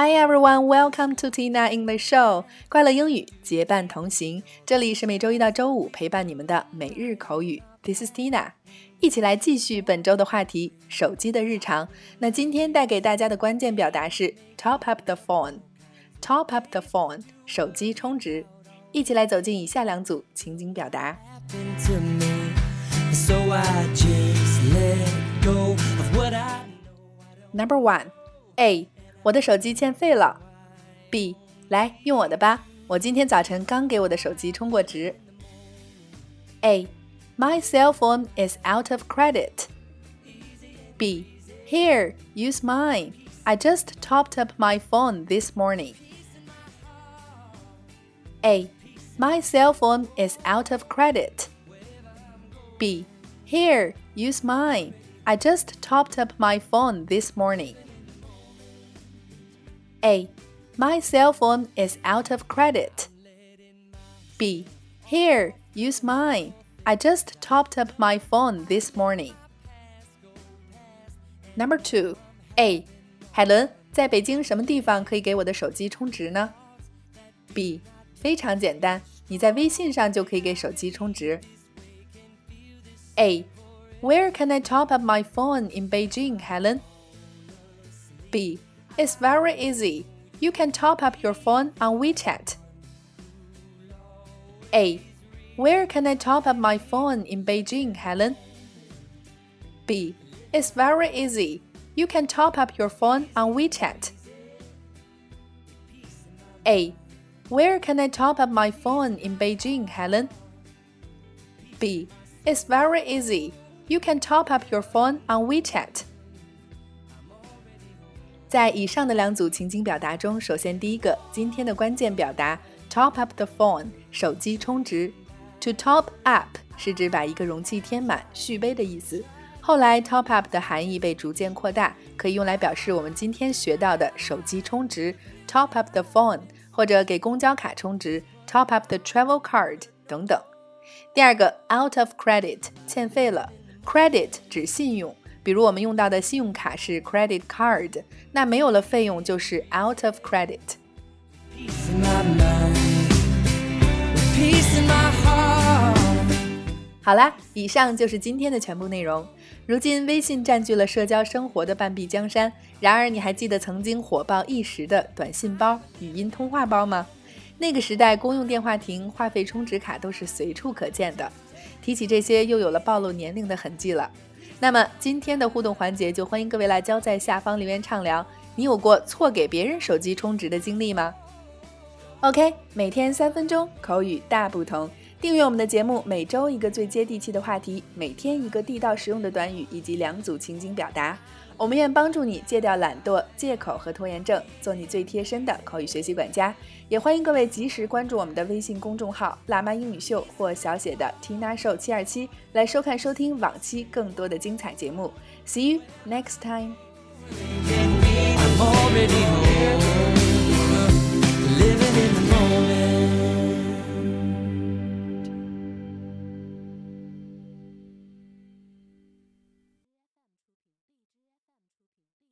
Hi everyone, welcome to Tina English Show。快乐英语结伴同行，这里是每周一到周五陪伴你们的每日口语。This is Tina，一起来继续本周的话题——手机的日常。那今天带给大家的关键表达是 top up the phone。top up the phone，手机充值。一起来走进以下两组情景表达。Number one, A。我的手机欠费了。B，来用我的吧，我今天早晨刚给我的手机充过值。A，My cell phone is out of credit. B, here, use mine. I just topped up my phone this morning. A, my cell phone is out of credit. B, here, use mine. I just topped up my phone this morning. A. My cell phone is out of credit. B. Here, use mine. I just topped up my phone this morning. Number two. A. 海伦，在北京什么地方可以给我的手机充值呢？B. 非常简单，你在微信上就可以给手机充值。A. Where can I top up my phone in Beijing, Helen? B. It's very easy. You can top up your phone on WeChat. A. Where can I top up my phone in Beijing, Helen? B. It's very easy. You can top up your phone on WeChat. A. Where can I top up my phone in Beijing, Helen? B. It's very easy. You can top up your phone on WeChat. 在以上的两组情景表达中，首先第一个，今天的关键表达 top up the phone，手机充值。To top up 是指把一个容器填满、续杯的意思。后来 top up 的含义被逐渐扩大，可以用来表示我们今天学到的手机充值 top up the phone，或者给公交卡充值 top up the travel card 等等。第二个 out of credit 欠费了，credit 指信用。比如我们用到的信用卡是 credit card，那没有了费用就是 out of credit。好啦，以上就是今天的全部内容。如今微信占据了社交生活的半壁江山，然而你还记得曾经火爆一时的短信包、语音通话包吗？那个时代，公用电话亭、话费充值卡都是随处可见的。提起这些，又有了暴露年龄的痕迹了。那么今天的互动环节就欢迎各位辣椒在下方留言畅聊，你有过错给别人手机充值的经历吗？OK，每天三分钟，口语大不同。订阅我们的节目，每周一个最接地气的话题，每天一个地道实用的短语以及两组情景表达。我们愿帮助你戒掉懒惰、借口和拖延症，做你最贴身的口语学习管家。也欢迎各位及时关注我们的微信公众号“辣妈英语秀”或小写的 Tina Show 七二七，来收看收听往期更多的精彩节目。See you next time.